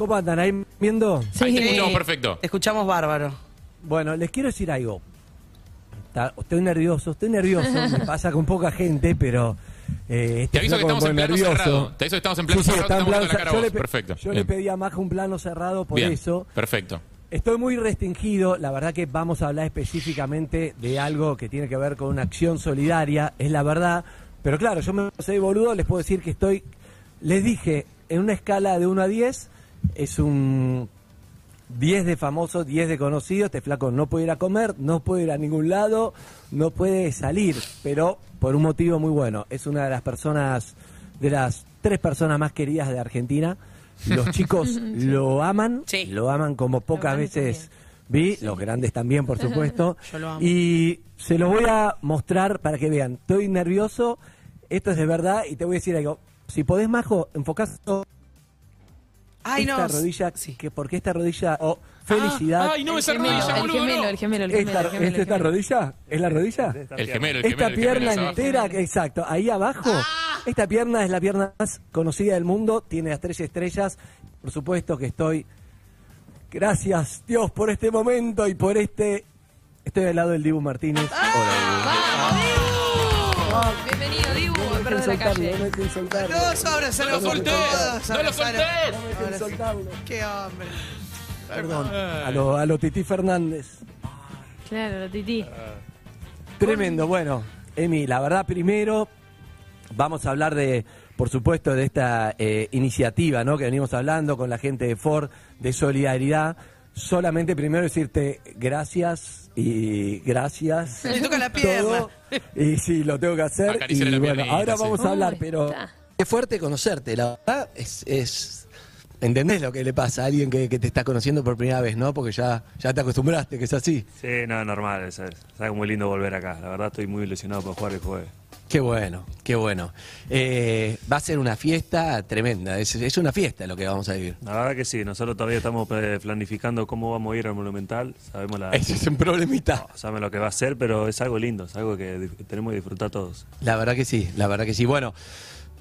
¿Cómo andan ahí viendo? Ahí te Sí. escuchamos perfecto. Te escuchamos bárbaro. Bueno, les quiero decir algo. Estoy nervioso, estoy nervioso, me pasa con poca gente, pero... Eh, este Te aviso que flaco me estamos en pone plano nervioso. cerrado. Te aviso que estamos en plano Sí, sí, cerrado, está en estamos plano viendo la cara a cerrado. vos. Yo le- Perfecto. Yo le Bien. pedí a Maja un plano cerrado por Bien, eso. Perfecto. Estoy muy restringido, la verdad que vamos a hablar específicamente de algo que tiene que ver con una acción solidaria, es la verdad, pero claro, yo me soy boludo, les puedo decir que estoy, les dije, en una escala de 1 a 10, es un 10 de famoso, 10 de conocido, este flaco no puede ir a comer, no puede ir a ningún lado, no puede salir, pero por un motivo muy bueno, es una de las personas, de las tres personas más queridas de Argentina, los chicos lo aman, Sí. lo aman como pocas veces vi, los grandes también, por supuesto. Yo lo amo. Y se los voy a mostrar para que vean. Estoy nervioso, esto es de verdad, y te voy a decir algo. Si podés, Majo, enfocás todo Ay, esta no. rodilla, Sí. que porque esta rodilla, oh, felicidad. Ay, no, el esa gemelo, rodilla, el gemelo, no. el gemelo, el gemelo, esta, el gemelo, ¿Es el esta gemelo. rodilla? ¿Es la rodilla? El gemelo, el Esta pierna entera, exacto, ahí abajo. Esta pierna es la pierna más conocida del mundo, tiene las tres estrellas. Por supuesto que estoy. Gracias, Dios, por este momento y por este. Estoy al lado del Dibu Martínez. Hola, ¡Vamos, Dibu! Bienvenido, Dibu, perro de la soltarlo, no calle. me dejen soltarlo. Todos ábraselo. No lo todos no lo soltés. No me. Qué hombre. Perdón. A lo, a lo Titi Fernández. Claro, la tití. Tremendo, bueno, Emi, la verdad primero vamos a hablar de, por supuesto, de esta eh, iniciativa, ¿no? Que venimos hablando con la gente de Ford de solidaridad. Solamente primero decirte gracias y gracias. Le toca la pierna. todo. Y sí, lo tengo que hacer. Y la bueno, piernita, ahora sí. vamos a hablar, pero es fuerte conocerte, la verdad es, es ¿Entendés lo que le pasa a alguien que, que te está conociendo por primera vez, no? Porque ya, ya te acostumbraste, que es así. Sí, no, normal, es, es algo muy lindo volver acá. La verdad estoy muy ilusionado por jugar el jueves. Qué bueno, qué bueno. Eh, va a ser una fiesta tremenda, es, es una fiesta lo que vamos a vivir. La verdad que sí, nosotros todavía estamos eh, planificando cómo vamos a ir al Monumental. Sabemos, la, Ese es un problemita. sabemos lo que va a ser, pero es algo lindo, es algo que tenemos que disfrutar todos. La verdad que sí, la verdad que sí. Bueno,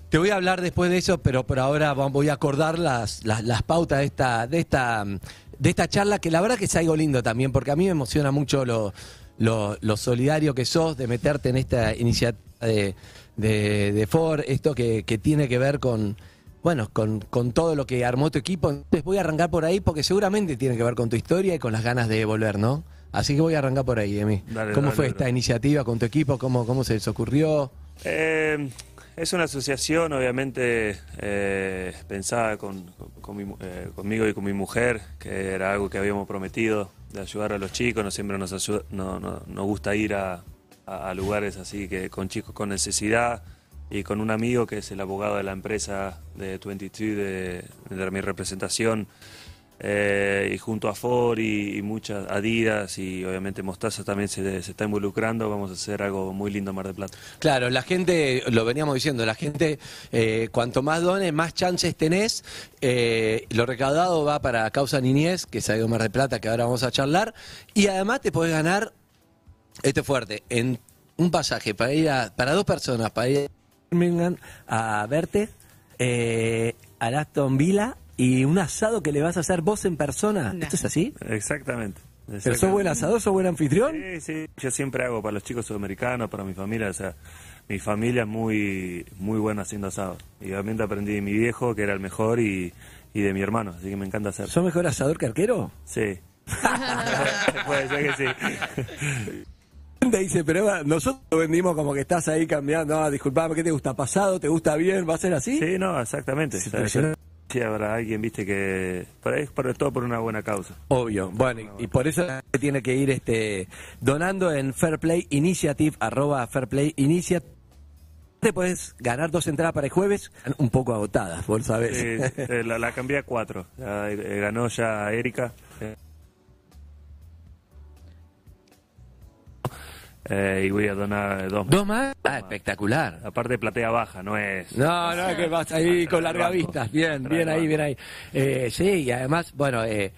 te voy a hablar después de eso, pero por ahora voy a acordar las, las, las pautas de esta, de esta, de esta charla, que la verdad que es algo lindo también, porque a mí me emociona mucho lo, lo, lo solidario que sos de meterte en esta iniciativa de, de, de Ford, esto que, que tiene que ver con, bueno, con, con todo lo que armó tu equipo. Entonces voy a arrancar por ahí porque seguramente tiene que ver con tu historia y con las ganas de volver, ¿no? Así que voy a arrancar por ahí, Emi. Dale, ¿Cómo dale, fue esta iniciativa con tu equipo? ¿Cómo, cómo se les ocurrió? Eh, es una asociación, obviamente, eh, pensada con, con mi mu- eh, conmigo y con mi mujer, que era algo que habíamos prometido, de ayudar a los chicos. No siempre nos, ayuda- no, no- nos gusta ir a, a- lugares así que con chicos con necesidad. Y con un amigo que es el abogado de la empresa de 22, de, de mi representación, eh, y junto a Ford y, muchas Adidas y obviamente Mostaza también se, se está involucrando, vamos a hacer algo muy lindo Mar del Plata. Claro, la gente, lo veníamos diciendo, la gente, eh, cuanto más dones, más chances tenés. Eh, lo recaudado va para Causa Niñez, que algo de Mar del Plata, que ahora vamos a charlar. Y además te podés ganar, este es fuerte, en un pasaje para ir a, para dos personas, para ir a Birmingham a verte, al Aston Villa y un asado que le vas a hacer vos en persona. No. ¿Esto es así? Exactamente. ¿Pero sos buen asador, sos buen anfitrión? Sí, sí, yo siempre hago para los chicos sudamericanos, para mi familia, o sea, mi familia es muy, muy buena haciendo asado. Y obviamente aprendí de mi viejo, que era el mejor, y, y de mi hermano, así que me encanta hacer. ¿Sos mejor asador que arquero? Sí. Puede ser que sí. Dice, pero Eva, nosotros vendimos como que estás ahí cambiando. Ah, disculpame, ¿qué te gusta? ¿Pasado? ¿Te gusta bien? ¿Va a ser así? Sí, no, exactamente. Sí, habrá alguien, viste, que... Pero es por todo por una buena causa. Obvio. Bueno, y, y por eso tiene que ir este donando en Fair Play Initiative, arroba Fair Play Initiative. Te puedes ganar dos entradas para el jueves, un poco agotadas, por. Eh, eh, la, la cambié a cuatro. Ya, eh, ganó ya Erika. Eh, eh, y voy a donar dos más. ¿Dos más? Ah, espectacular. Aparte platea baja, no es... No, no, que vas ahí con larga vista. Bien, bien ahí, bien ahí. Eh, sí, y además, bueno, eh,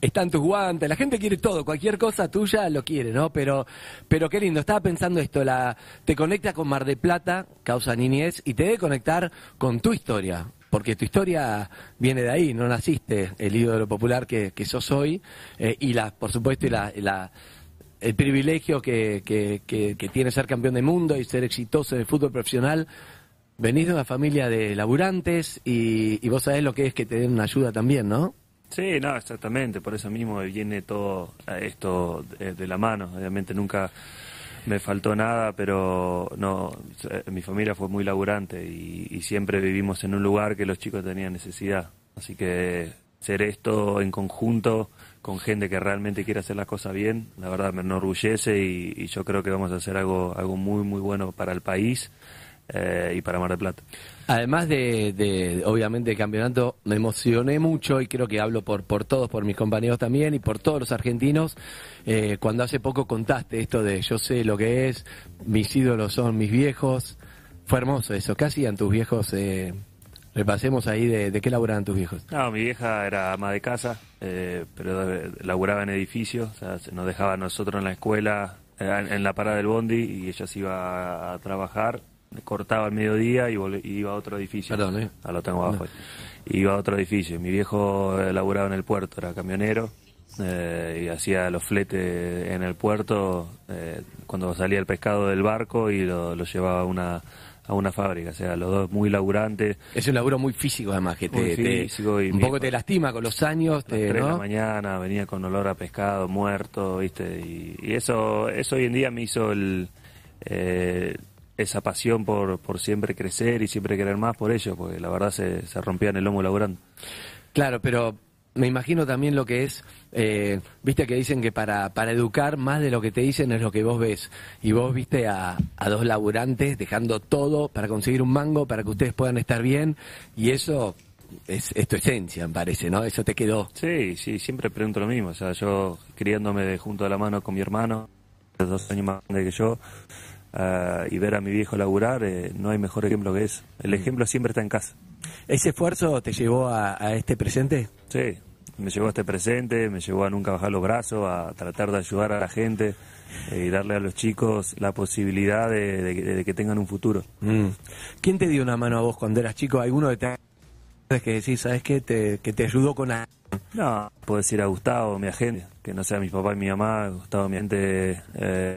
están tus guantes, la gente quiere todo, cualquier cosa tuya lo quiere, ¿no? Pero, pero qué lindo, estaba pensando esto, la, te conecta con Mar de Plata, causa niñez, y te debe conectar con tu historia. porque tu historia viene de ahí, no naciste el ídolo popular que, que sos hoy, eh, y la, por supuesto, y la, y la- el privilegio que, que, que- tiene ser campeón del mundo y ser exitoso en el fútbol profesional. Venís de una familia de laburantes y, vos sabés lo que es que te den una ayuda también, ¿no? Sí, no, exactamente, por eso mismo viene todo eh, esto de, de la mano. Obviamente nunca me faltó nada, pero no, eh, mi familia fue muy laburante y, y siempre vivimos en un lugar que los chicos tenían necesidad. Así que ser esto en conjunto con gente que realmente quiere hacer las cosas bien, la verdad me enorgullece y, yo creo que vamos a hacer algo, algo muy, muy bueno para el país eh, y para Mar del Plata. Además de, de, obviamente, el campeonato, me emocioné mucho y creo que hablo por, por todos, por mis compañeros también y por todos los argentinos, eh, cuando hace poco contaste esto de yo sé lo que es, mis ídolos son mis viejos. Fue hermoso eso. ¿Qué hacían tus viejos? Eh, repasemos ahí de, de qué laburaban tus viejos. No, mi vieja era ama de casa, eh, pero laburaba en edificios, o sea, nos dejaba a nosotros en la escuela, en, en la parada del bondi, y ella se iba a, trabajar, cortaba al mediodía y, vol- y iba a otro edificio. Perdón, ¿eh? Ah, lo tengo abajo. ahí. Iba a otro edificio. Mi viejo eh, laburaba en el puerto, era camionero, eh, y hacía los fletes en el puerto eh, cuando salía el pescado del barco y lo, lo llevaba a una, a una fábrica. O sea, los dos muy laburantes. Es un laburo muy físico además, que te, Muy te- físico y un poco te lastima con los años, las te, 3 de la mañana, venía con olor a pescado muerto, ¿viste? Y, y eso, eso hoy en día me hizo el, eh, esa pasión por, por siempre crecer y siempre querer más por ellos, porque la verdad se, se rompían el lomo laburando. Claro, pero me imagino también lo que es, eh, viste que dicen que para, para educar más de lo que te dicen es lo que vos ves. Y vos viste a, a dos laburantes dejando todo para conseguir un mango, para que ustedes puedan estar bien. Y eso es, es tu esencia, me parece, ¿no? Eso te quedó. Sí, sí, siempre pregunto lo mismo. O sea, yo criándome de junto a la mano con mi hermano, dos años más grande que yo, ah, y ver a mi viejo laburar, eh, no hay mejor ejemplo que eso. El ejemplo siempre está en casa. ¿Ese esfuerzo te llevó a, a este presente? Sí, me llevó a este presente, me llevó a nunca bajar los brazos, a tratar de ayudar a la gente eh, y darle a los chicos la posibilidad de, de que- de que tengan un futuro. Mm. ¿Quién te dio una mano a vos cuando eras chico? ¿Alguno de te que decís, sabes qué? Te, que te ayudó con algo? No, puedo decir a Gustavo, mi agente, que no sea mi papá y mi mamá, Gustavo, mi agente, eh,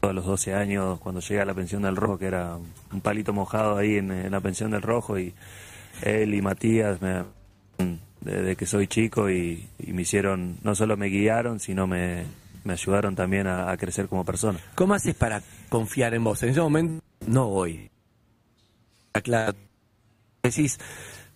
a los 12 años, cuando llegué a la pensión del Rojo, que era un palito mojado ahí en, en la pensión del Rojo, y él y Matías, me, desde que soy chico, y, me hicieron, no solo me guiaron, sino me, ayudaron también a, a crecer como persona. ¿Cómo haces para confiar en vos? En ese momento no voy. Claro. Decís,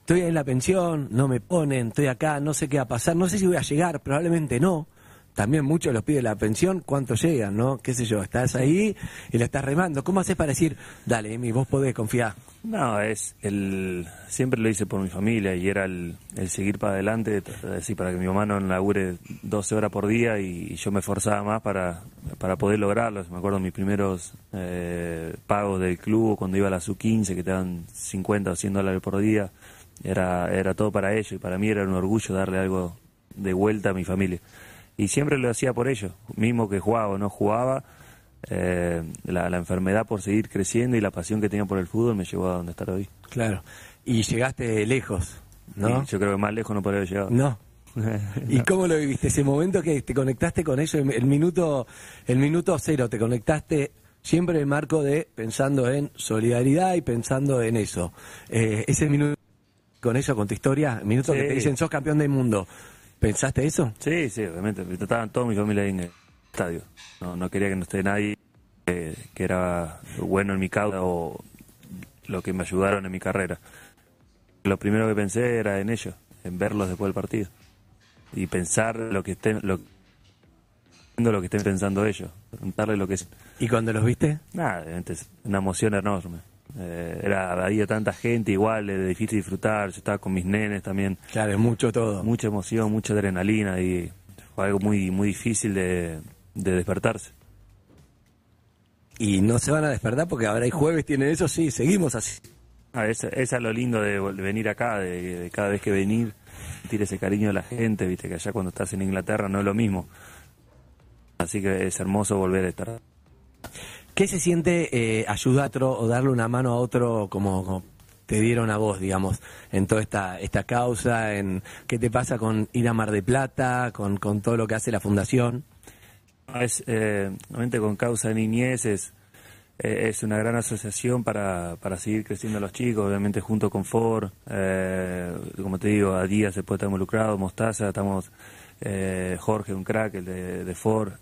estoy en la pensión, no me ponen, estoy acá, no sé qué va a pasar, no sé si voy a llegar, probablemente no. También muchos los piden la pensión, ¿cuánto llegan, no? ¿Qué sé yo? Estás ahí y la estás remando. ¿Cómo haces para decir, dale, Emi, vos podés confiar? No, es el siempre lo hice por mi familia y era el, el seguir para adelante, para que mi mamá no labure 12 horas por día y, yo me esforzaba más para, para poder lograrlo. Me acuerdo mis primeros eh, pagos del club cuando iba a la sub-15 que te dan 50 o 100 dólares por día, era, era todo para ellos y para mí era un orgullo darle algo de vuelta a mi familia. Y siempre lo hacía por ellos, mismo que jugaba o no jugaba, eh, la, la enfermedad por seguir creciendo y la pasión que tenía por el fútbol me llevó a donde estar hoy. Claro. Y llegaste lejos, ¿no? Y yo creo que más lejos no podría haber llegado. No. ¿Y cómo lo viviste? Ese momento que te conectaste con ellos, el minuto, el minuto cero, te conectaste siempre en el marco de pensando en solidaridad y pensando en eso. Eh, ese minuto con eso, con tu historia, el minuto que te dicen sos campeón del mundo, ¿pensaste eso? Sí, sí, obviamente. Estaban toda mi familia ahí en el estadio. No, no quería que no esté nadie eh, que era bueno en mi causa o lo que me ayudaron en mi carrera. Lo primero que pensé era en ellos, en verlos después del partido. Y pensar lo que estén, lo, lo que estén pensando ellos. Preguntarles lo que es. ¿Y cuando los viste? Nada, obviamente es una emoción enorme. Eh, era había tanta gente igual, era difícil disfrutar. Yo estaba con mis nenes también. Claro, es mucho todo. Mucha emoción, mucha adrenalina y fue algo muy muy difícil de, de despertarse. Y no se van a despertar porque ahora hay jueves, tienen eso, sí, seguimos así. Ah, esa, esa es lo lindo de venir acá, de, de cada vez que venir, sentir ese cariño de la gente, viste que allá cuando estás en Inglaterra no es lo mismo. Así que es hermoso volver a estar. ¿Qué se siente eh, ayudar o darle una mano a otro como, te dieron a vos, digamos, en toda esta, esta causa, en qué te pasa con ir a Mar de Plata, con, con todo lo que hace la fundación. Es, eh, obviamente con Causa de Niñez es, eh, es una gran asociación para, para seguir creciendo los chicos, obviamente junto con Ford, eh, como te digo, a día se puede estar involucrado, Mostaza, estamos, eh, Jorge, un crack, el de Ford,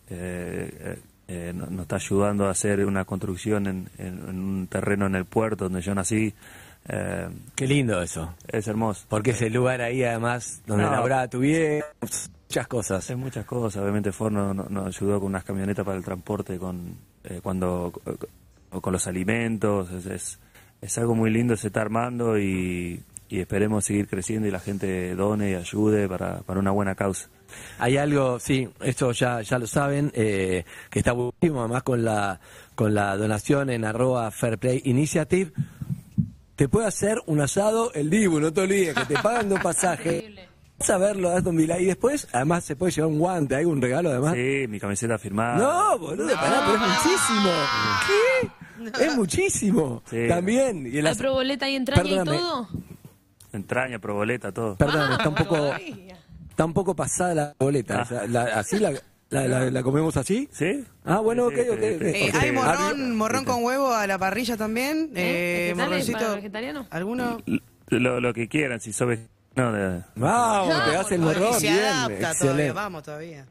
eh, eh, eh, nos, nos está ayudando a hacer una construcción en, en- en un terreno en el puerto donde yo nací. Eh, Qué lindo eso. es hermoso. Porque ese lugar ahí, además, donde No. laburaba tu viejo, muchas cosas. Hay muchas cosas, obviamente Ford nos, ayudó con unas camionetas para el transporte, con eh, cuando o con los alimentos, es, es, es algo muy lindo, se está armando y, y esperemos seguir creciendo y la gente done y ayude para, para una buena causa. Hay algo, sí, esto ya, ya lo saben, eh, que está buenísimo, además con la, con la donación en arroba Fair Play Initiative. Te puede hacer un asado el Dibu, no te olvides, que te pagan dos pasajes. Increíble. Vas a verlo, Aston Villa, y después, además, se puede llevar un guante, hay un regalo además. Sí, mi camiseta firmada. No, boludo, pará, pero es muchísimo. ¿Qué? Es muchísimo. Sí. También. Y el ¿Hay as- proboleta y entraña Perdóname. y todo? Entraña, proboleta, todo. Perdón, está un poco, está un poco pasada la boleta. Ah. O sea, la- ¿Así la, la, la- la comemos así? ¿Sí? Ah, bueno, Sí, ok, ok. Eh, Ok. hay morrón, morrón con huevo a la parrilla también. ¿Eh? Eh, ¿Vegetales morroncito. vegetariano? ¿Alguno? Lo, lo que quieran, si sos vegetariano, de- Vamos, te das el morrón, se bien, adapta todavía, excelente. vamos todavía.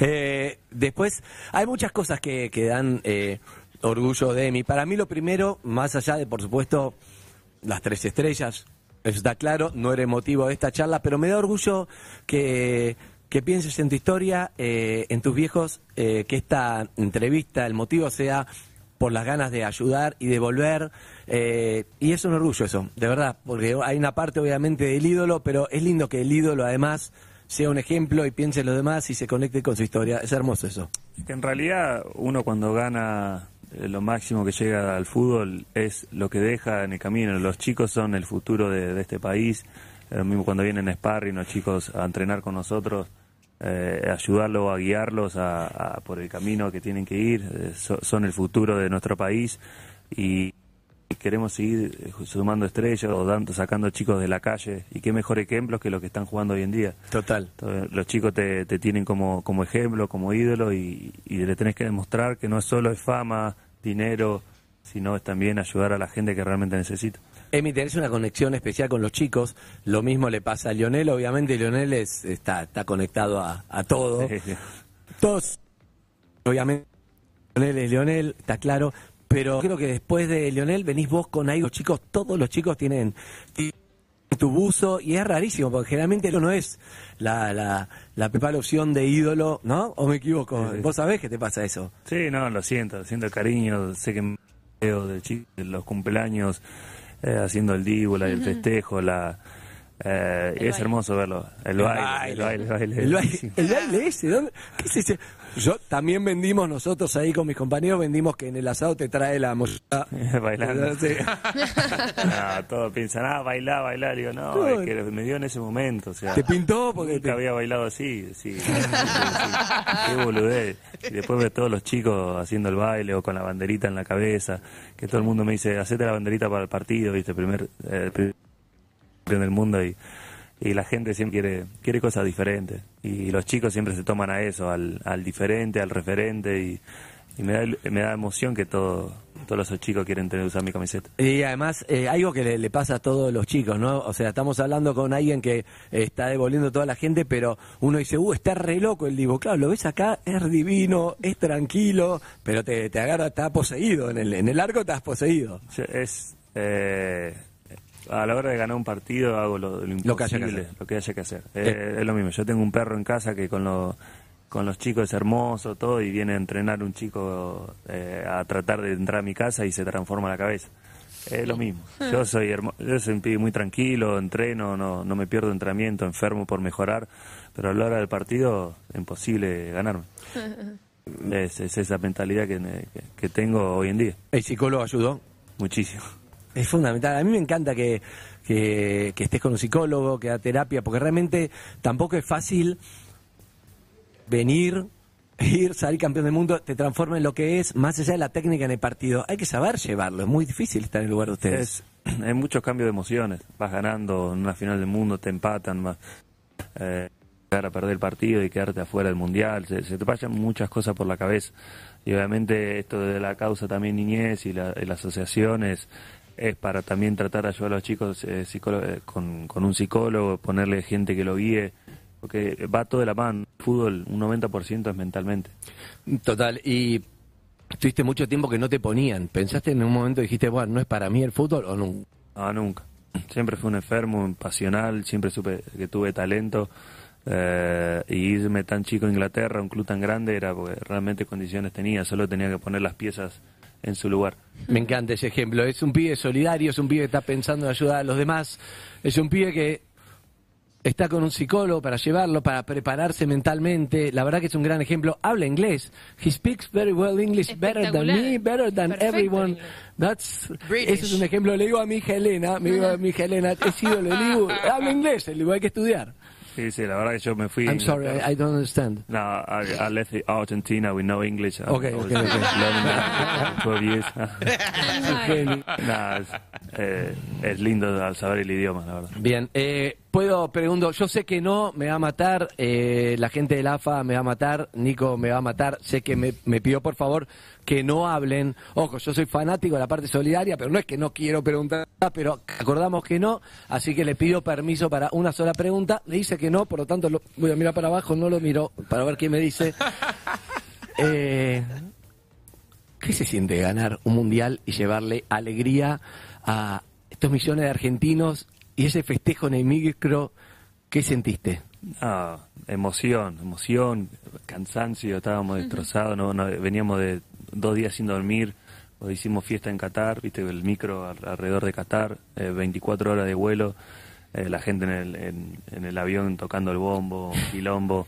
Eh, después, hay muchas cosas que, que dan eh, orgullo de mí. Para mí lo primero, más allá de, por supuesto, las tres estrellas, está claro, no era el motivo de esta charla, pero me da orgullo que, que pienses en tu historia, eh, en tus viejos, eh, que esta entrevista, el motivo sea por las ganas de ayudar y de volver. eh, y es un orgullo eso, de verdad, porque hay una parte obviamente del ídolo, pero es lindo que el ídolo además sea un ejemplo y piense en los demás y se conecte con su historia. Es hermoso eso. En realidad uno cuando gana lo máximo que llega al fútbol es lo que deja en el camino. Los chicos son el futuro de, este país. Eh, mismo cuando vienen a Sparring los chicos a entrenar con nosotros, eh, ayudarlos, a guiarlos a, por el camino que tienen que ir. Eh, so- son el futuro de nuestro país y queremos seguir eh, sumando estrellas o dando, sacando chicos de la calle. Y qué mejor ejemplo que los que están jugando hoy en día. Total. Los chicos te, te tienen como, como ejemplo, como ídolo y, y le tenés que demostrar que no solo es fama, dinero, sino es también ayudar a la gente que realmente necesita. Emi, tenés una conexión especial con los chicos. Lo mismo le pasa a Lionel. Obviamente, Lionel es, está, está conectado a, a todo. Todos, obviamente, Lionel es Lionel, está claro. Pero creo que después de Lionel venís vos con algo, chicos. Todos los chicos tienen tu buzo y es rarísimo porque generalmente no es la, la, la principal opción de ídolo, ¿no? ¿O me equivoco? Sí, sí. ¿Vos sabés que te pasa eso? Sí, no, lo siento, siento el cariño, sé que me veo de los cumpleaños, eh, haciendo el divo, la- el festejo, la... eh, El es baile. hermoso verlo, el baile, el baile, el baile. El baile, el baile ese, ¿dónde? ¿Qué es ese? Yo también vendimos nosotros ahí con mis compañeros, vendimos que en el asado te trae la mochila. Bailando. Sí. No, todos piensan, ah, bailar, bailar. Digo, no, No. es que me dio en ese momento. O sea, ¿Te pintó? Porque Nunca te- había bailado así, sí, sí, sí, qué boludez. Y después ver todos los chicos haciendo el baile o con la banderita en la cabeza, que todo el mundo me dice, hacete la banderita para el partido, viste, primer, eh, primer campeón del mundo y, y la gente siempre quiere, quiere cosas diferentes. Y los chicos siempre se toman a eso, al, al diferente, al referente y, y me, da, me da emoción que todo, todos esos chicos quieren tener usar mi camiseta. Y además, eh, algo que le, le pasa a todos los chicos, ¿no? O sea, estamos hablando con alguien que eh, está devolviendo toda la gente, pero uno dice, uh, está re loco el Divo. Claro, lo ves acá, es divino, es tranquilo, pero te, te agarra, está poseído. En el, en el arco estás poseído. Es eh, a la hora de ganar un partido hago lo, lo Lo que haya que imposible, hacer. lo que haya que hacer. Eh, Eh. Es lo mismo. Yo tengo un perro en casa que con los con los chicos es hermoso todo y viene a entrenar un chico eh, a tratar de entrar a mi casa y se transforma la cabeza. Es lo mismo. Yo soy hermo- yo soy un pibe muy tranquilo, entreno, no, no me pierdo entrenamiento, enfermo por mejorar, pero a la hora del partido imposible ganarme. Es, es esa mentalidad que, que- que tengo hoy en día, El psicólogo ayudó. muchísimo. Es fundamental. A mí me encanta que, que, estés con un psicólogo, que da terapia, porque realmente tampoco es fácil venir, ir, salir campeón del mundo, te transforma en lo que es, más allá de la técnica en el partido. Hay que saber llevarlo, es muy difícil estar en el lugar de ustedes. Es, hay muchos cambios de emociones. Vas ganando en una final del mundo, te empatan, más eh, a perder el partido y quedarte afuera del mundial. Se, se te pasan muchas cosas por la cabeza. Y obviamente esto de la causa también niñez y la, y la asociación es, para también tratar de ayudar a los chicos eh, eh, con, con un psicólogo, ponerle gente que lo guíe, porque va todo de la mano. El fútbol, un 90% es mentalmente. Total, y tuviste mucho tiempo que no te ponían. ¿Pensaste en un momento, dijiste, bueno, no es para mí el fútbol o no? No, nunca. Siempre fui un enfermo, un pasional, siempre supe que tuve talento. eh, y irme tan chico a Inglaterra, un club tan grande, era porque realmente condiciones tenía, solo tenía que poner las piezas en su lugar. Me encanta ese ejemplo. Es un pibe solidario, es un pibe que está pensando en ayudar a los demás, es un pibe que está con un psicólogo para llevarlo, para prepararse mentalmente. La verdad que es un gran ejemplo. Habla inglés. He speaks very well English, better than me, better than Perfecto everyone. That's, ese es un ejemplo. Le digo a mi hija Elena, me digo a mi hija Elena, he sido, le digo, habla inglés, le digo, hay que estudiar. Sí, sí, la verdad que yo me fui. I'm sorry. I, I don't understand. No, I, I left Argentina with no English. I Okay, was okay, okay. learning 12 years. Nah, es, eh, es lindo saber el idioma, la verdad. Bien, eh, puedo pregunto, yo sé que no, me va a matar, eh, la gente del AFA me va a matar, Nico me va a matar, sé que me, me pidió por favor que no hablen, ojo, yo soy fanático de la parte solidaria, pero no es que no quiero preguntar, pero acordamos que no, así que le pido permiso para una sola pregunta, le dice que no, por lo tanto lo- voy a mirar para abajo, no lo miro para ver qué me dice. Eh, ¿Qué se siente ganar un mundial y llevarle alegría a estos millones de argentinos y ese festejo en el micro? ¿Qué sentiste? Ah, emoción, emoción, cansancio, estábamos destrozados, no, no- veníamos de dos días sin dormir, hoy hicimos fiesta en Qatar, viste el micro al- alrededor de Qatar, eh, 24 horas de vuelo, eh, la gente en el, en, en el avión tocando el bombo, quilombo,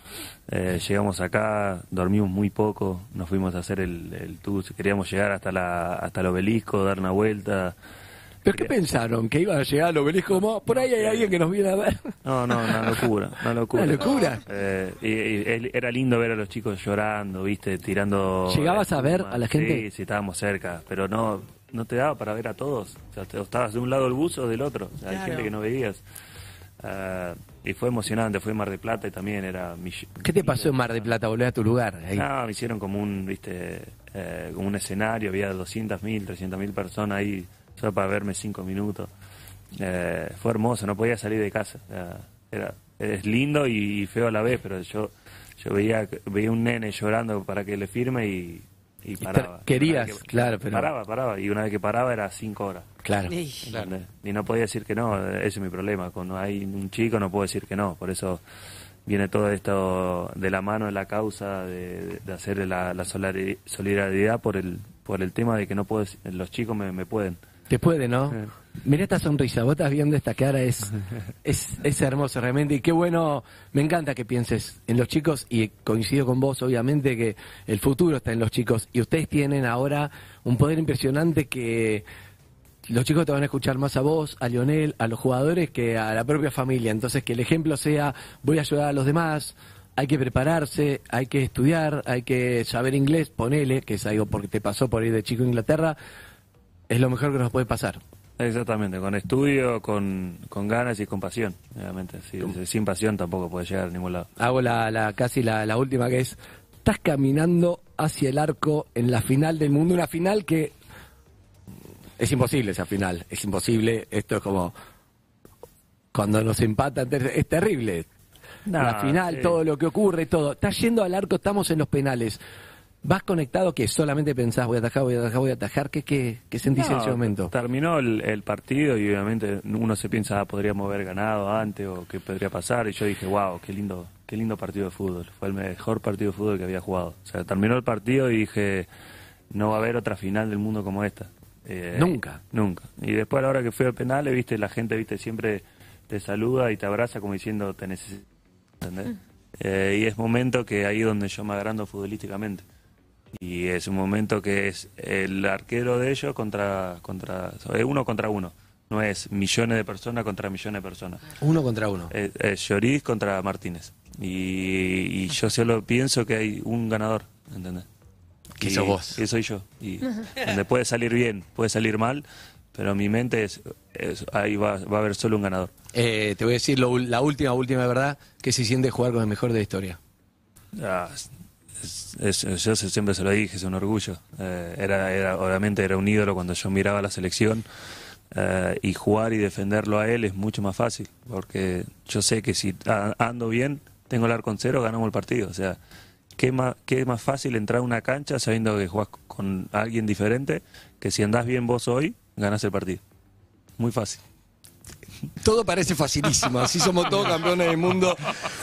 eh, llegamos acá, dormimos muy poco, nos fuimos a hacer el, el tour, queríamos llegar hasta la hasta el obelisco, dar una vuelta, ¿Pero qué pensaron? ¿Que iban a llegar al obelisco como, por ahí hay alguien que nos viene a ver? No, no, una locura, una locura. Una locura. Eh, y, y era lindo ver a los chicos llorando, viste, tirando... ¿Llegabas a ver a la gente? Sí, sí, estábamos cerca, pero no no te daba para ver a todos. O sea, te- estabas de un lado el buzo o del otro. O sea, hay Claro. gente que no veías. Ah, y fue emocionante, fue en Mar de Plata y también era... mill- ¿Qué te pasó en Mar de Plata? Volver a tu lugar. Ahí. No, me hicieron como un, viste, eh, como un escenario, había 200.000, 300.000 personas ahí, solo para verme cinco minutos. Eh, fue hermoso, no podía salir de casa. era, es lindo y feo a la vez, pero yo yo veía veía un nene llorando para que le firme y, y paraba. querías, que- claro, pero- Paraba, paraba, y una vez que paraba era cinco horas. Claro. ¿entendés? Y no podía decir que no, ese es mi problema. Cuando hay un chico no puedo decir que no. Por eso viene todo esto de la mano de la causa de, de hacer la, la solari- solidaridad por el por el tema de que no puedo, los chicos me, me pueden. Te puede, ¿no? Sí. Mira esta sonrisa, vos estás viendo esta cara, es, es, es hermoso realmente. Y qué bueno, me encanta que pienses en los chicos y coincido con vos, obviamente, que el futuro está en los chicos. Y ustedes tienen ahora un poder impresionante que los chicos te van a escuchar más a vos, a Lionel, a los jugadores que a la propia familia. Entonces, que el ejemplo sea, voy a ayudar a los demás, hay que prepararse, hay que estudiar, hay que saber inglés, ponele, que es algo porque te pasó por ir de chico a Inglaterra, es lo mejor que nos puede pasar. Exactamente, con estudio, con, con ganas y con pasión, obviamente. Sí, sin pasión tampoco puede llegar a ningún lado. Hago la, la casi la, la última que es, estás caminando hacia el arco en la final del mundo, una final que es imposible esa final, es imposible, esto es como cuando nos empatan, es terrible. la final, sí. todo lo que ocurre, todo. Estás yendo al arco, estamos en los penales. ¿Vas conectado que solamente pensás, voy a atajar, voy a atajar, voy a atajar? ¿Qué, qué, qué sentís en ese momento? Terminó el, el partido y obviamente uno se piensa, ah, podríamos haber ganado antes o qué podría pasar. Y yo dije, wow, qué lindo, qué lindo partido de fútbol. Fue el mejor partido de fútbol que había jugado. O sea, terminó el partido y dije, no va a haber otra final del mundo como esta. Eh, Nunca. Nunca. Y después a la hora que fui al penal, viste, la gente, viste, siempre te saluda y te abraza como diciendo, te necesito. ¿entendés? Eh, y es momento que ahí es donde yo me agrando futbolísticamente. Y es un momento que es el arquero de ellos contra, contra es uno contra uno. No es millones de personas contra millones de personas. Uno contra uno. Es, es Lloris contra Martínez. Y, y yo solo pienso que hay un ganador, ¿entendés? Que Y- sos vos. Que soy yo. Y donde puede salir bien, puede salir mal, pero mi mente es, es- ahí va, va a haber solo un ganador. Eh, te voy a decir lo la última, última verdad, que se siente jugar con el mejor de la historia. Ah, es- yo siempre se lo dije, es un orgullo. Eh, era, era, obviamente era un ídolo cuando yo miraba la selección eh, y jugar y defenderlo a él es mucho más fácil, porque yo sé que si ando bien, tengo el arco en cero, ganamos el partido. O sea, ¿qué más, qué más fácil entrar a una cancha sabiendo que jugás con alguien diferente que si andás bien vos hoy, ganás el partido. Muy fácil. Todo parece facilísimo, así somos todos campeones del mundo.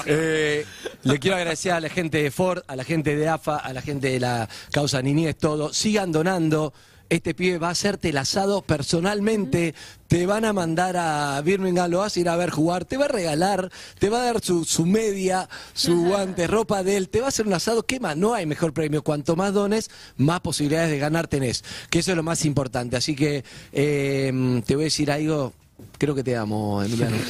Eh, le quiero agradecer a la gente de Ford, a la gente de AFA, a la gente de la causa Niñez, todo. Sigan donando. Este pibe va a hacerte el asado personalmente, te van a mandar a Birmingham, lo vas a ir a ver jugar, te va a regalar, te va a dar su, su media, su guante, ropa de él, te va a hacer un asado. ¿Qué más? No hay mejor premio. Cuanto más dones, más posibilidades de ganar tenés. Que eso es lo más importante. Así que eh, te voy a decir algo, creo que te amo, Emiliano.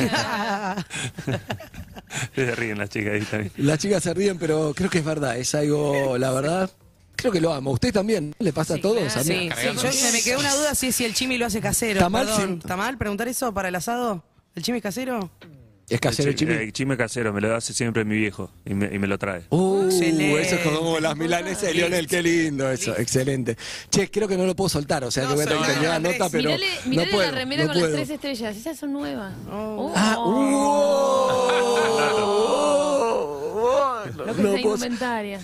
Se ríen las chicas ahí también. Las chicas se ríen, pero creo que es verdad, es algo, la verdad, creo que lo amo. ¿Usted también? ¿Le pasa a todos? claro. A mí- Sí, yo se me quedó una duda si, si el chimi lo hace casero. ¿Está mal? Perdón. ¿Está mal preguntar eso para el asado? ¿El chimi es casero? ¿Es casero el chi- chimi? eh, chime casero, me lo hace siempre mi viejo y me, y me lo trae. Uh, Excelente. eso es como las milanesas de Lionel, qué lindo eso, excelente. Che, creo que no lo puedo soltar, o sea No, que voy a tener que soltalo, terminar la Andrés. nota, pero mirale no mirale puedo, la remera no con puedo. las tres estrellas. Esas son nuevas. Oh. Ah, uh, Lo no que es la puedo- indumentaria.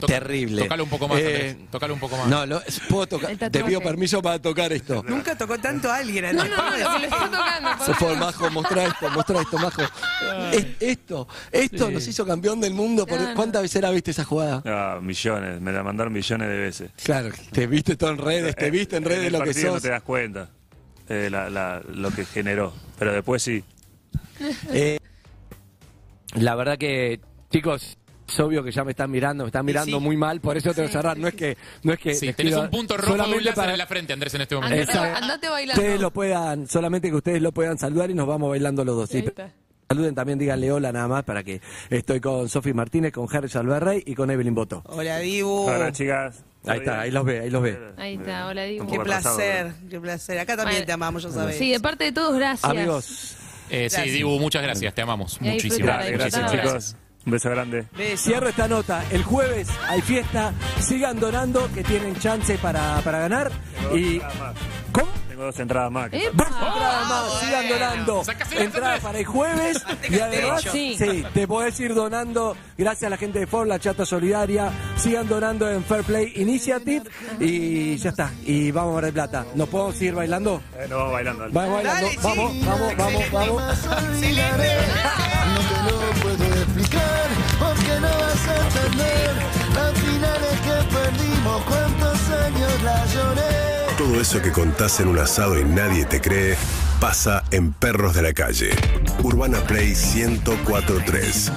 Toca- Terrible. Tócalo un poco más, Eh. Tócalo un poco más. No, lo- puedo tocar, te pido permiso para tocar esto. Nunca tocó tanto a alguien. No, no, no, lo que le está tocando. favor, favor. Majo, mostrá esto, mostrá esto, Majo. Es- esto, esto nos hizo campeón del mundo. por-. ¿Cuántas veces la viste esa jugada? Ah, millones, me la mandaron millones de veces. Claro, te viste todo en redes, te Eh, viste en redes el lo que sos. no te das cuenta eh, la- la- lo que generó, pero después sí. Eh, la verdad que, chicos, es obvio que ya me están mirando, me están mirando sí. muy mal, por eso tengo que cerrar. No es que, no es que Sí, tenés quiero- un punto rojo de un solamente láser para en la frente, Andrés, en este momento. Andate, Exacto. andate bailando. ustedes lo puedan, solamente que ustedes lo puedan saludar y nos vamos bailando los dos. Sí. Saluden también, díganle hola nada más para que estoy con Sofi Martínez, con Harry Salverrey y con Evelyn Boto. Hola, Dibu. Hola chicas. Ahí está, ahí los ve, ahí los ve. Ahí está, hola, Dibu. Qué placer, qué placer. Acá también te amamos, ya sabes. Sí, de parte de todos, gracias. Amigos, Eh, sí, Gracias. Dibu, muchas gracias. Te amamos muchísimo. gracias disfrutar. chicos. Un beso grande. Beso. Cierro esta nota. El jueves hay fiesta. Sigan donando que tienen chance para, para ganar. Y. ¿Cómo? Tengo dos entradas más. Dos entradas más, sigan donando. Entradas para el jueves. Y además, Sí. sí, te podés ir donando. Gracias a la gente de Ford, la chata solidaria. Sigan donando en Fair Play Initiative. Y ya está. Y vamos a ver de plata. ¿Nos podemos seguir bailando? Eh, nos vamos bailando. dale. Vamos bailando. Dale, sí. Vamos, vamos, vamos, explicar porque no vas a entender las finales que perdimos, cuántos años la lloré. Todo eso que contás en un asado y nadie te cree, pasa en Perros de la Calle. Urbana Play 1043.